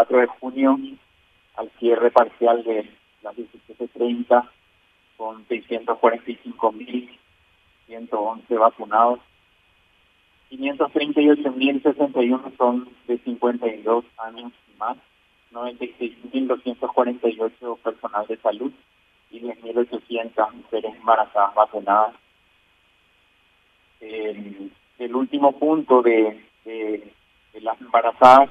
4 de junio al cierre parcial de las 17.30 con 645.111 vacunados. 538.061 son de 52 años y más, 96.248 personal de salud y 10.800 mujeres embarazadas vacunadas. El, el último punto de, de, de las embarazadas,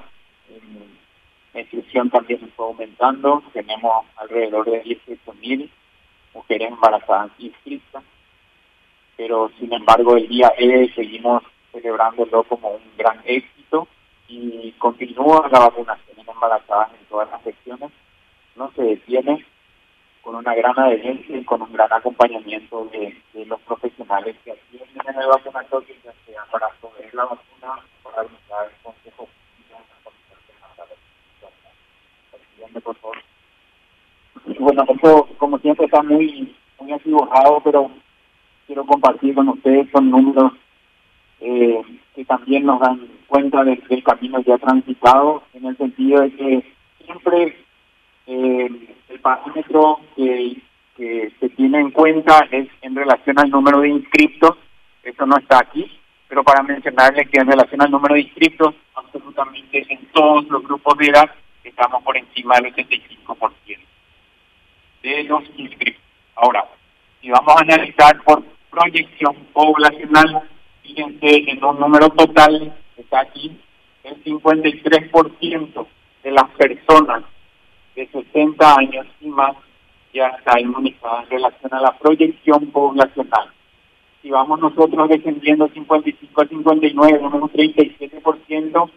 también está aumentando, tenemos alrededor de 18.000 mujeres embarazadas inscritas, pero sin embargo el día E seguimos celebrándolo como un gran éxito y continúa la vacunación en embarazadas en todas las secciones, no se detiene con una gran adherencia y con un gran acompañamiento de, de los profesionales que atienden en el vacunatorio, ya sea para proveer la vacuna, para brindar el consejo por favor. Bueno, eso como siempre está muy muy acibojado, pero quiero compartir con ustedes son números eh, que también nos dan cuenta del, del, camino ya transitado, en el sentido de que siempre eh, el parámetro que, que se tiene en cuenta es en relación al número de inscriptos, eso no está aquí, pero para mencionarles que en relación al número de inscriptos, absolutamente en todos los grupos de edad estamos por encima del 85% de los inscriptos. Ahora, si vamos a analizar por proyección poblacional, fíjense en un número total, está aquí, el 53% de las personas de 60 años y más ya está inmunizada en relación a la proyección poblacional. Si vamos nosotros descendiendo 55 a 59, un 37%,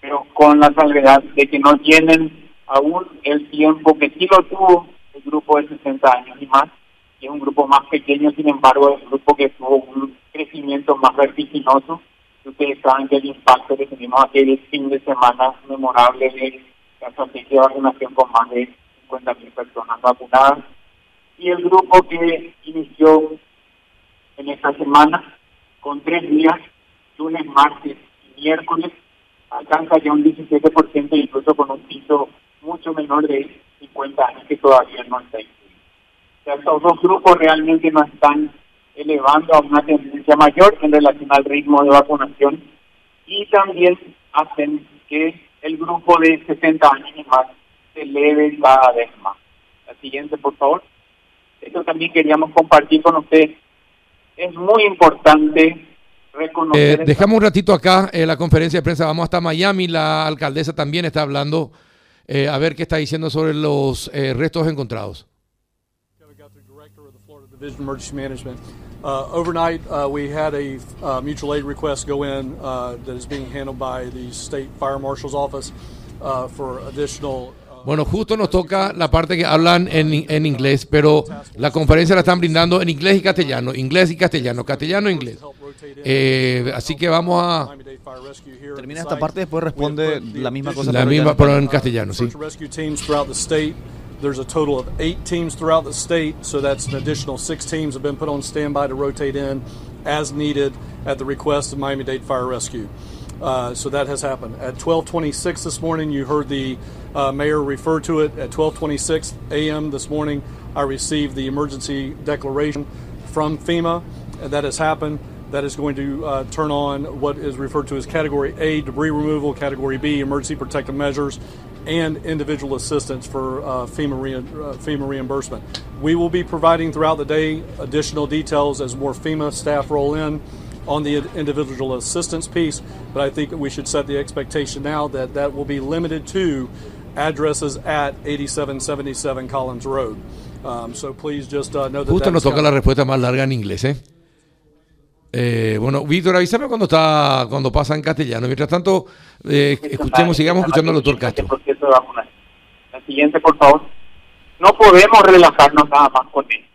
pero con la salvedad de que no tienen aún el tiempo que sí lo tuvo el grupo de 60 años y más, y es un grupo más pequeño, sin embargo, es un grupo que tuvo un crecimiento más vertiginoso. Ustedes saben que el impacto que tuvimos aquel fin de semana memorable de la estrategia vacunación con más de 50.000 personas vacunadas. Y el grupo que inició en esta semana con tres días, lunes, martes y miércoles, alcanza ya un 17%, incluso con un piso mucho menor de 50 años que todavía no está incluido. O sea, estos dos grupos realmente no están elevando a una tendencia mayor en relación al ritmo de vacunación y también hacen que el grupo de 60 años y más se eleve cada vez más. La siguiente, por favor. Esto también queríamos compartir con ustedes. Es muy importante reconocer... Eh, dejamos un ratito acá eh, la conferencia de prensa, vamos hasta Miami, la alcaldesa también está hablando, eh, a ver qué está diciendo sobre los restos encontrados. Division Emergency Management. Uh, overnight, uh, we had a uh, mutual aid request go in that is being handled by the State Fire Marshal's Office for additional. Bueno, justo nos toca la parte que hablan en, en, inglés, pero la conferencia la están brindando en inglés y castellano, inglés y castellano, castellano e inglés. Eh, así que vamos a... Termina esta parte y después responde la misma cosa. La misma, pero en castellano, sí. There's a total of eight teams throughout the state, so that's an additional six teams have been put on standby to rotate in as needed at the request of Miami Dade Fire Rescue. Uh, so that has happened. At 12:26 this morning, you heard the uh, mayor refer to it. At 12:26 a.m. this morning, I received the emergency declaration from FEMA, and that has happened. That is going to uh, turn on what is referred to as Category A debris removal, Category B emergency protective measures, and individual assistance for uh, FEMA, re- uh, FEMA reimbursement. We will be providing throughout the day additional details as more FEMA staff roll in on the individual assistance piece, but I think we should set the expectation now that that will be limited to addresses at 8777 Collins Road. Um, so please just uh, know that Justo nos toca la respuesta más larga en inglés, ¿eh? Eh, bueno, Víctor, avísame cuando está, cuando pasa en castellano. Mientras tanto, eh, escuchemos, sigamos escuchando al doctor Castro. La siguiente, por favor. No podemos relajarnos nada más con él.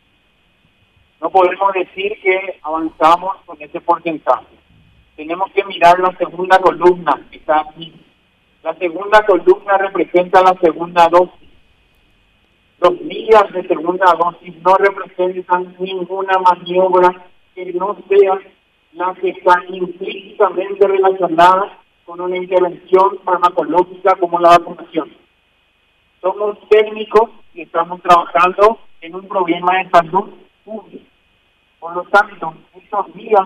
No podemos decir que avanzamos con ese porcentaje. Tenemos que mirar la segunda columna que está aquí. La segunda columna representa la segunda dosis. Los días de segunda dosis no representan ninguna maniobra que no sea la que está implícitamente relacionada con una intervención farmacológica como la vacunación. somos técnicos y estamos trabajando en un problema de salud pública. Por lo tanto, estos días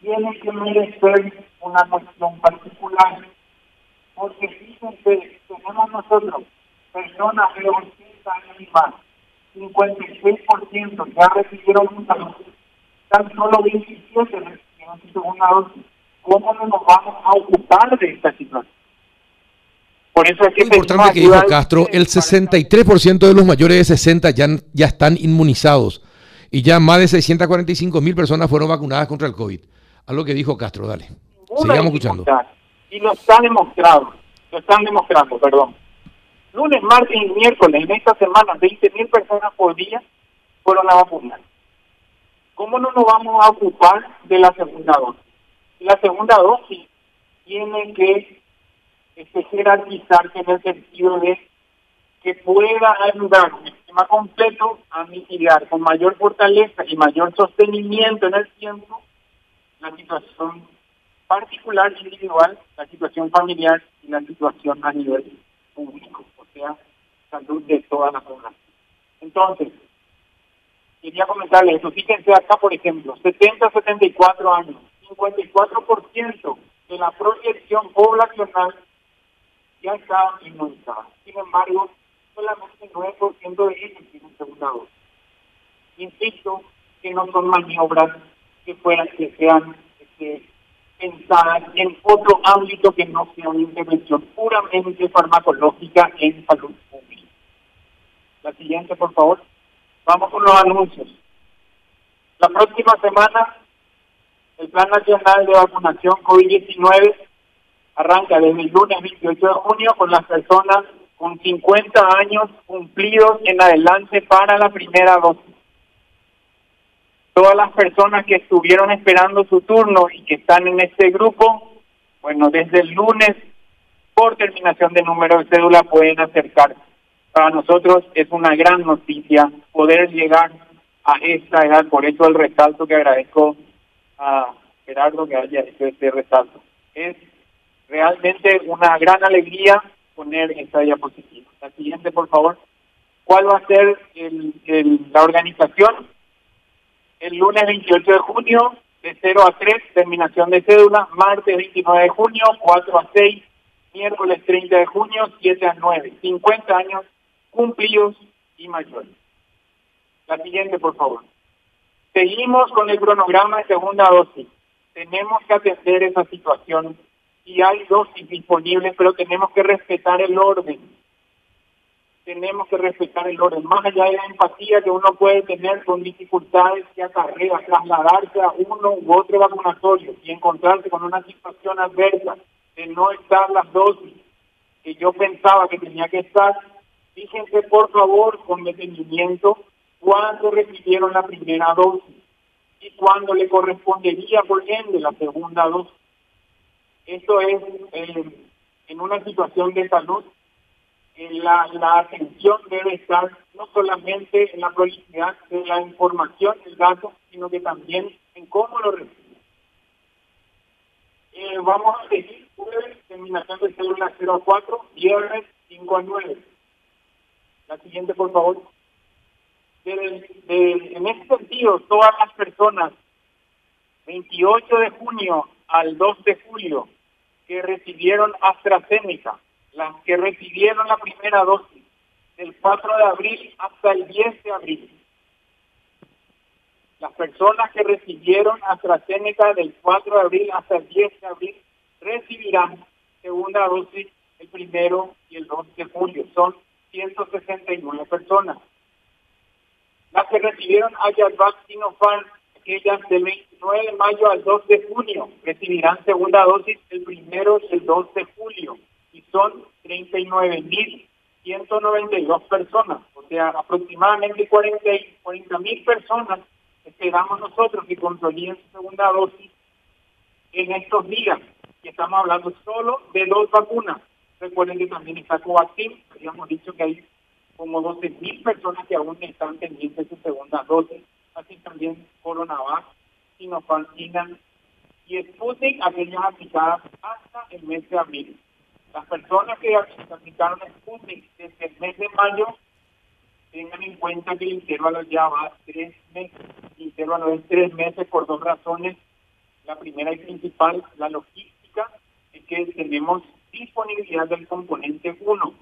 tienen que merecer una cuestión particular, porque fíjense, tenemos nosotros personas de 80 años y más, 56% ya recibieron un salud, tan solo 27 recibieron su segunda dosis. ¿Cómo no nos vamos a ocupar de esta situación? Por eso es que Muy importante que dijo Castro, el 63% de los mayores de 60 ya, ya están inmunizados y ya más de 645 mil personas fueron vacunadas contra el COVID. A lo que dijo Castro, dale. Sigamos escuchando. Y lo está demostrado, lo están demostrando, perdón. Lunes, martes y miércoles, en esta semana, 20 mil personas por día fueron a vacunar. ¿Cómo no nos vamos a ocupar de la segunda dosis? La segunda dosis tiene que este, jerarquizarse en el sentido de que pueda ayudar un sistema completo a mitigar con mayor fortaleza y mayor sostenimiento en el tiempo la situación particular individual, la situación familiar y la situación a nivel público, o sea, salud de toda la población. Entonces, quería comentarles eso. Fíjense acá, por ejemplo, 70 74 años, 54% de la proyección poblacional ya está inmunizada. Sin embargo, solamente el 9% de ellos tienen segunda dosis. Insisto que no son maniobras que fueran, que sean este, pensadas en otro ámbito que no sea una intervención puramente farmacológica en salud pública. La siguiente, por favor. Vamos con los anuncios. La próxima semana, el Plan Nacional de Vacunación COVID-19 arranca desde el lunes 28 de junio con las personas con 50 años cumplidos en adelante para la primera dosis. Todas las personas que estuvieron esperando su turno y que están en este grupo, bueno, desde el lunes, por terminación de número de cédula, pueden acercarse. Para nosotros es una gran noticia poder llegar a esta edad, por eso el resalto que agradezco a Gerardo que haya hecho este resalto. Es realmente una gran alegría poner esta diapositiva. La siguiente, por favor. ¿Cuál va a ser la organización? El lunes 28 de junio, de 0 a 3, terminación de cédula. Martes 29 de junio, 4 a 6. Miércoles 30 de junio, 7 a 9. 50 años cumplidos y mayores. La siguiente, por favor. Seguimos con el cronograma de segunda dosis. Tenemos que atender esa situación y hay dosis disponibles, pero tenemos que respetar el orden. Tenemos que respetar el orden, más allá de la empatía que uno puede tener con dificultades que acarrea trasladarse a uno u otro vacunatorio y encontrarse con una situación adversa de no estar las dosis que yo pensaba que tenía que estar. Fíjense por favor con detenimiento cuándo recibieron la primera dosis y cuándo le correspondería por ende la segunda dosis. Esto es eh, en una situación de salud, la, atención debe estar no solamente en la prolicidad de la información, el dato, sino que también en cómo lo recibe. Eh, vamos a seguir jueves, terminación de célula 04, viernes 5 a 9. La siguiente, por favor. en este sentido, todas las personas, 28 de junio al 2 de julio que recibieron AstraZeneca, las que recibieron la primera dosis del 4 de abril hasta el 10 de abril. Las personas que recibieron AstraZeneca del 4 de abril hasta el 10 de abril recibirán segunda dosis el primero y el 2 de julio. Son 169 personas. Las que recibieron Ayurveda Sinopharm aquellas del 29 de mayo al 2 de junio recibirán segunda dosis el primero y el 2 de julio y son 39.192 personas, o sea, aproximadamente 40 mil personas esperamos nosotros que consoliden su segunda dosis en estos días. Y estamos hablando solo de dos vacunas. Recuerden que también está Covaxin, habíamos dicho que hay como 12 mil personas que aún están pendientes de su segunda dosis Sinopharm, y Sputnik, aquellas aplicadas hasta el mes de abril. las personas que aplicaron Sputnik desde el mes de mayo tengan en cuenta que el intervalo ya va tres meses. El intervalo es tres meses por dos razones. La primera y principal, la logística, es que tenemos disponibilidad del componente 1.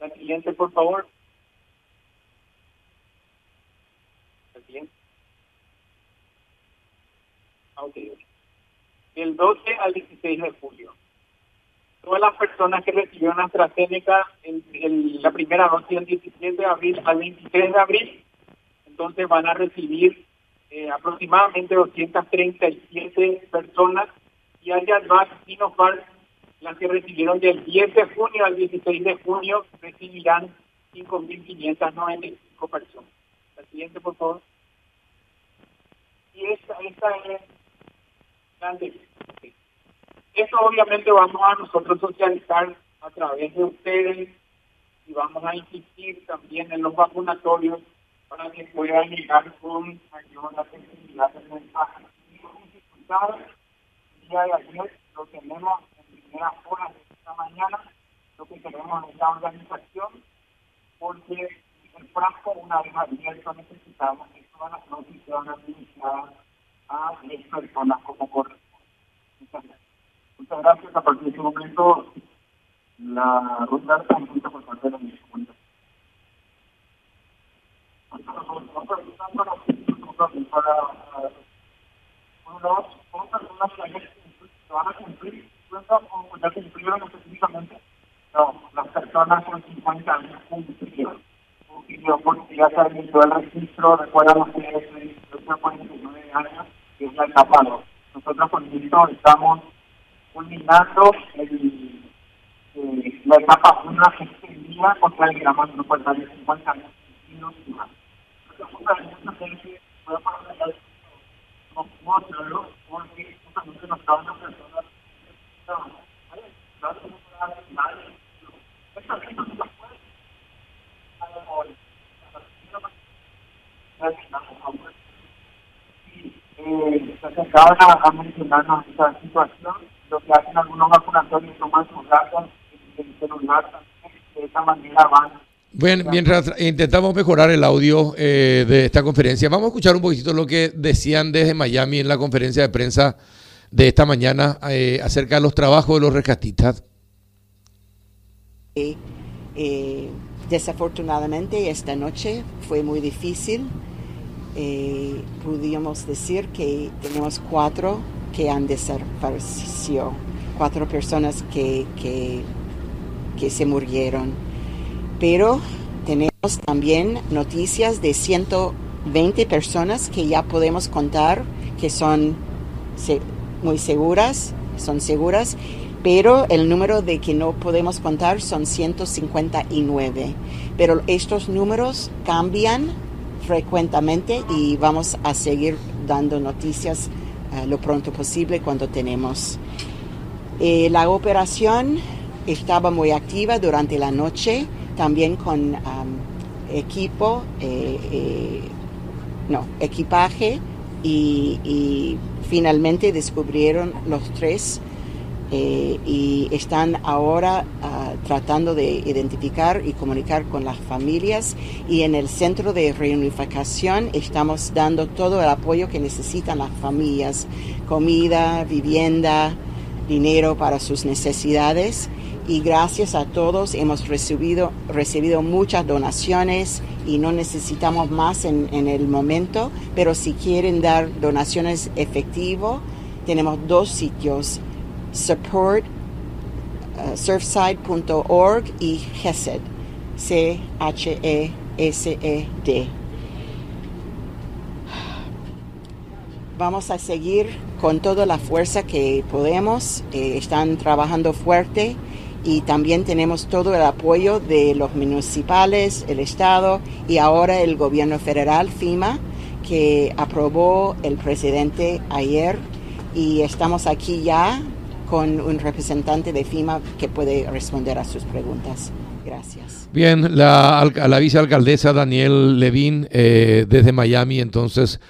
La siguiente, por favor. La siguiente. Okay. Del 12 al 16 de julio todas las personas que recibieron AstraZeneca en, la primera dosis del 17 de abril al 23 de abril, entonces van a recibir eh, aproximadamente 237 personas y allá más Sinopharm, las que recibieron del 10 de junio al 16 de junio, recibirán 5.595 personas. La siguiente, por favor. Y esta, esta es eso obviamente vamos a nosotros socializar a través de ustedes y vamos a insistir también en los vacunatorios para que puedan llegar con mayor accesibilidad del mensaje. El día de ayer lo tenemos en primera hora de esta mañana, lo que tenemos en esta organización, porque el frasco una vez abierto necesitamos que todas las noticias sean administradas a 10 personas como corresponde. Gracias. A partir de este momento, la ronda está por parte de la unos, son personas que van a cumplir, ya cumplieron específicamente, no, las personas con 50 años cumplieron. Porque ya se inició el registro, recuerdan ustedes, el 49 años, que es la etapa 2. Nosotros con esto estamos culminando el, eh, la etapa 1 que extendía contra el gramo de grupo de 50 años y no más. No se a mencionarnos esta situación que hacen algunos vacunatorios toman sus datos en el celular de esta manera van Bueno, mientras intentamos mejorar el audio eh, de esta conferencia, vamos a escuchar un poquito lo que decían desde Miami en la conferencia de prensa de esta mañana eh, acerca de los trabajos de los rescatistas. Eh, eh desafortunadamente esta noche fue muy difícil. Eh, pudimos decir que tenemos cuatro que han desaparecido, cuatro personas que, que, que se murieron. Pero tenemos también noticias de 120 personas que ya podemos contar que son muy seguras, son seguras, pero el número de que no podemos contar son 159. Pero estos números cambian frecuentemente y vamos a seguir dando noticias eh, lo pronto posible cuando tenemos. Eh, la operación estaba muy activa durante la noche, también con equipo, eh, no, equipaje y, finalmente descubrieron los tres eh, y están ahora ah, tratando de identificar y comunicar con las familias. Y en el centro de reunificación estamos dando todo el apoyo que necesitan las familias, comida, vivienda, dinero para sus necesidades. Y gracias a todos hemos recibido, recibido muchas donaciones y no necesitamos más en, en el momento, pero si quieren dar donaciones efectivo, tenemos dos sitios support uh, surfside.org y CHESED, C-H-E-S-E-D. Vamos a seguir con toda la fuerza que podemos. Eh, están trabajando fuerte y también tenemos todo el apoyo de los municipales, el Estado y ahora el gobierno federal, FIMA, que aprobó el presidente ayer y estamos aquí ya con un representante de FIMA que puede responder a sus preguntas. Gracias. Bien, la, la vicealcaldesa Daniel Levin eh, desde Miami, entonces,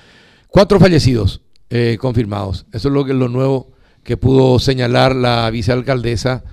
cuatro fallecidos eh, confirmados. Eso es lo que lo nuevo que pudo señalar la vicealcaldesa